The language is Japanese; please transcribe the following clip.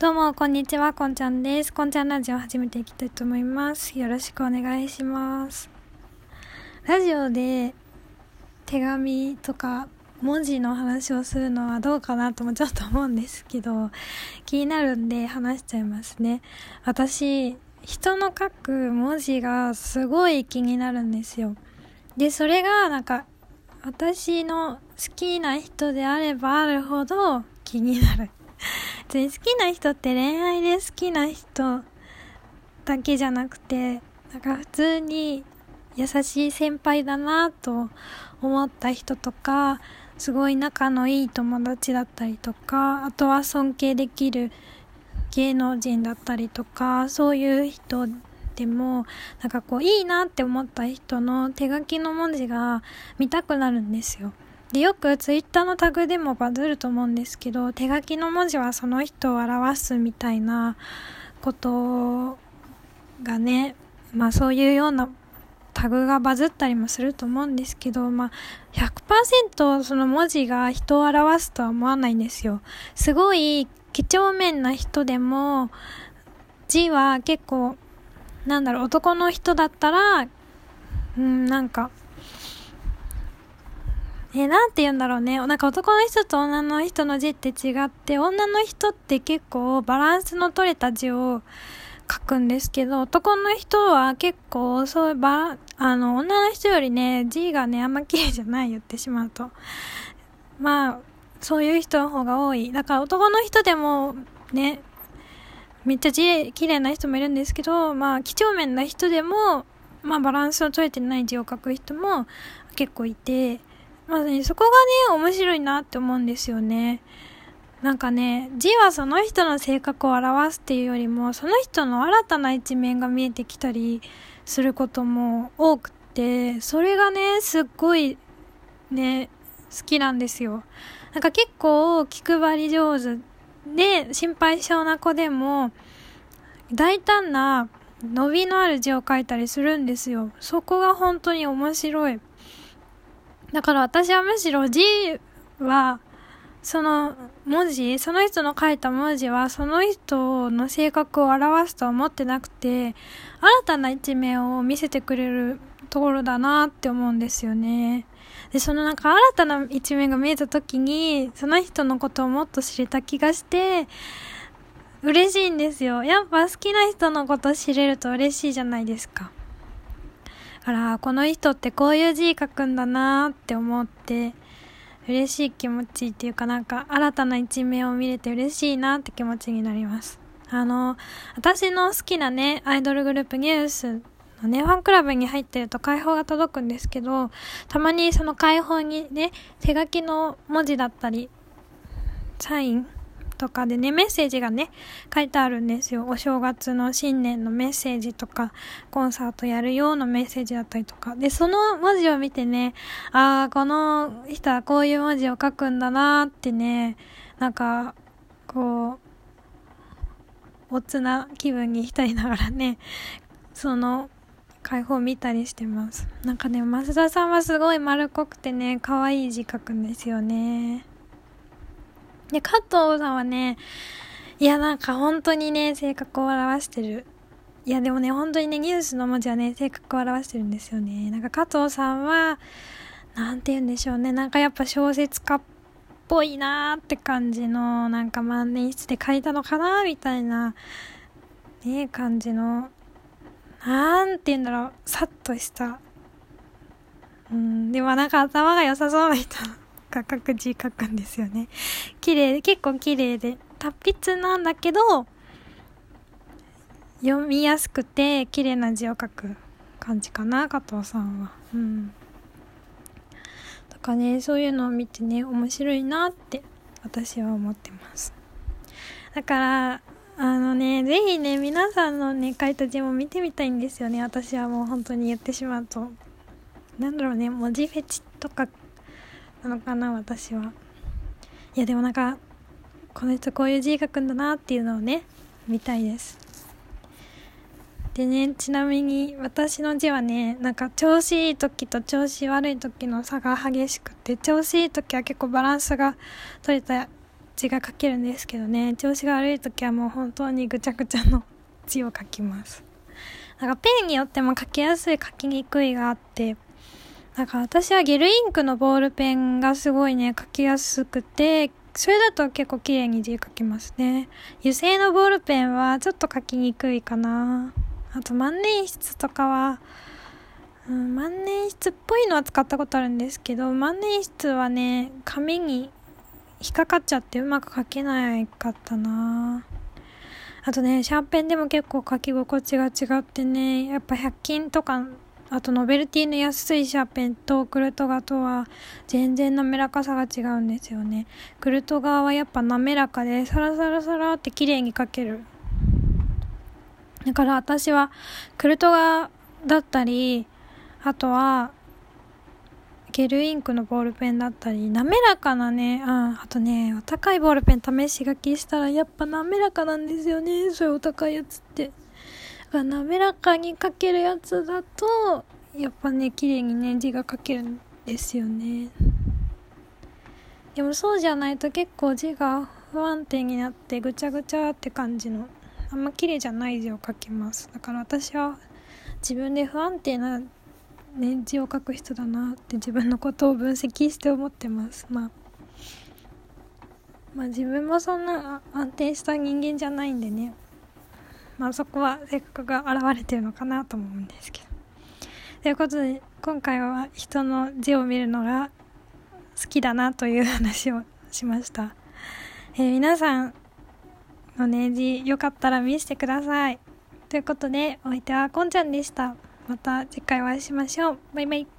どうも、こんにちは、こんちゃんです。こんちゃんラジオ始めていきたいと思います。よろしくお願いします。ラジオで手紙とか文字の話をするのはどうかなともちょっと思うんですけど、気になるんで話しちゃいますね。私、人の書く文字がすごい気になるんですよ。で、それがなんか、私の好きな人であればあるほど気になる。別に好きな人って恋愛で好きな人だけじゃなくて、なんか普通に優しい先輩だなと思った人とか、すごい仲のいい友達だったりとか、あとは尊敬できる芸能人だったりとか、そういう人でも、なんかこういいなって思った人の手書きの文字が見たくなるんですよ。で、よくツイッターのタグでもバズると思うんですけど、手書きの文字はその人を表すみたいなことがね、まあそういうようなタグがバズったりもすると思うんですけど、まあ100%その文字が人を表すとは思わないんですよ。すごい几帳面な人でも、字は結構、なんだろう、男の人だったら、うん、なんか、えー、なんて言うんだろうね。なんか男の人と女の人の字って違って、女の人って結構バランスの取れた字を書くんですけど、男の人は結構そういうバあの、女の人よりね、字がね、あんま綺麗じゃない言ってしまうと。まあ、そういう人の方が多い。だから男の人でもね、めっちゃ字綺麗な人もいるんですけど、まあ、几帳面な人でも、まあ、バランスの取れてない字を書く人も結構いて、まあね、そこがね、面白いなって思うんですよね。なんかね、字はその人の性格を表すっていうよりも、その人の新たな一面が見えてきたりすることも多くて、それがね、すっごいね、好きなんですよ。なんか結構気配り上手で、心配性な子でも、大胆な伸びのある字を書いたりするんですよ。そこが本当に面白い。だから私はむしろ字は、その文字、その人の書いた文字はその人の性格を表すとは思ってなくて、新たな一面を見せてくれるところだなって思うんですよね。で、そのなんか新たな一面が見えた時に、その人のことをもっと知れた気がして、嬉しいんですよ。やっぱ好きな人のこと知れると嬉しいじゃないですか。だから、この人ってこういう字書くんだなって思って、嬉しい気持ちっていうかなんか新たな一面を見れて嬉しいなって気持ちになります。あの、私の好きなね、アイドルグループニュースのね、ファンクラブに入ってると解放が届くんですけど、たまにその解放にね、手書きの文字だったり、サインとかでね、メッセージがね、書いてあるんですよ。お正月の新年のメッセージとか、コンサートやるようなメッセージだったりとか。で、その文字を見てね、ああ、この人はこういう文字を書くんだなーってね、なんか、こう、おつな気分に浸りながらね、その、解放見たりしてます。なんかね、増田さんはすごい丸っこくてね、可愛い字書くんですよね。で、加藤さんはね、いや、なんか本当にね、性格を表してる。いや、でもね、本当にね、ニュースの文字はね、性格を表してるんですよね。なんか加藤さんは、なんて言うんでしょうね。なんかやっぱ小説家っぽいなーって感じの、なんか万年筆で書いたのかなーみたいな、ね、感じの、なんて言うんだろう、さっとした。うん、でもなんか頭が良さそうな人書く字書くんですよね。綺麗、結構綺麗で、達筆なんだけど、読みやすくて綺麗な字を書く感じかな、加藤さんは。うん。とかね、そういうのを見てね、面白いなって私は思ってます。だから、あのね、ぜひね、皆さんのね、書いた字も見てみたいんですよね。私はもう本当に言ってしまうと。なんだろうね、文字フェチとかなのかな、私は。いや、でもなんか、この人こういう字書くんだなっていうのをね、見たいです。でね、ちなみに私の字はね、なんか調子いい時と調子悪い時の差が激しくて、調子いい時は結構バランスが取れた字が書けるんですけどね調子が悪い時はもう本当にぐちゃぐちゃの字を書きますなんかペンによっても書きやすい書きにくいがあってなんか私はゲルインクのボールペンがすごいね書きやすくてそれだと結構綺麗に字書きますね。油性のボールペンはちょっと書きにくいかな。あと万年筆とかはうん、万年筆っぽいのは使ったことあるんですけど万年筆はね紙に引っかかっちゃってうまく書けないかったな。あとねシャーペンでも結構書き心地が違ってねやっぱ100均とかあとノベルティの安いシャーペンとクルトガとは全然滑らかさが違うんですよね。クルトガはやっぱ滑らかでサラサラサラって綺麗に書ける。だから私はクルトガだったりあとは、ゲルインクのボールペンだったり、滑らかなね、ああとね、お高いボールペン試し書きしたらやっぱ滑らかなんですよね、そういうお高いやつって。滑らかに書けるやつだと、やっぱね、綺麗にね、字が書けるんですよね。でもそうじゃないと結構字が不安定になってぐちゃぐちゃって感じの、あんま綺麗じゃない字を書きます。だから私は自分で不安定なね、字を書く人だなって自分のことを分析して思ってますまあまあ自分もそんな安定した人間じゃないんでねまあそこは性格が現れてるのかなと思うんですけどということで今回は人の字を見るのが好きだなという話をしました、えー、皆さんのね字よかったら見せてくださいということでお相手はこんちゃんでしたまた次回お会いしましょう。バイバイ。